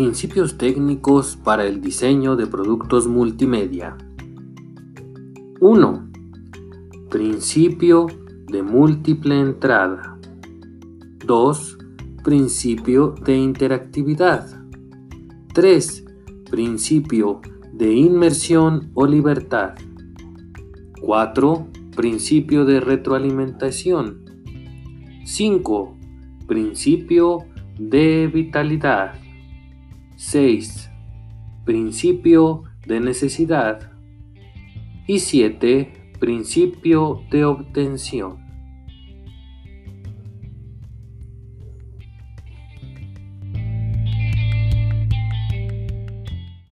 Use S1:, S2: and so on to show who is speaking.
S1: Principios técnicos para el diseño de productos multimedia. 1. Principio de múltiple entrada. 2. Principio de interactividad. 3. Principio de inmersión o libertad. 4. Principio de retroalimentación. 5. Principio de vitalidad. 6. Principio de necesidad. Y 7. Principio de obtención.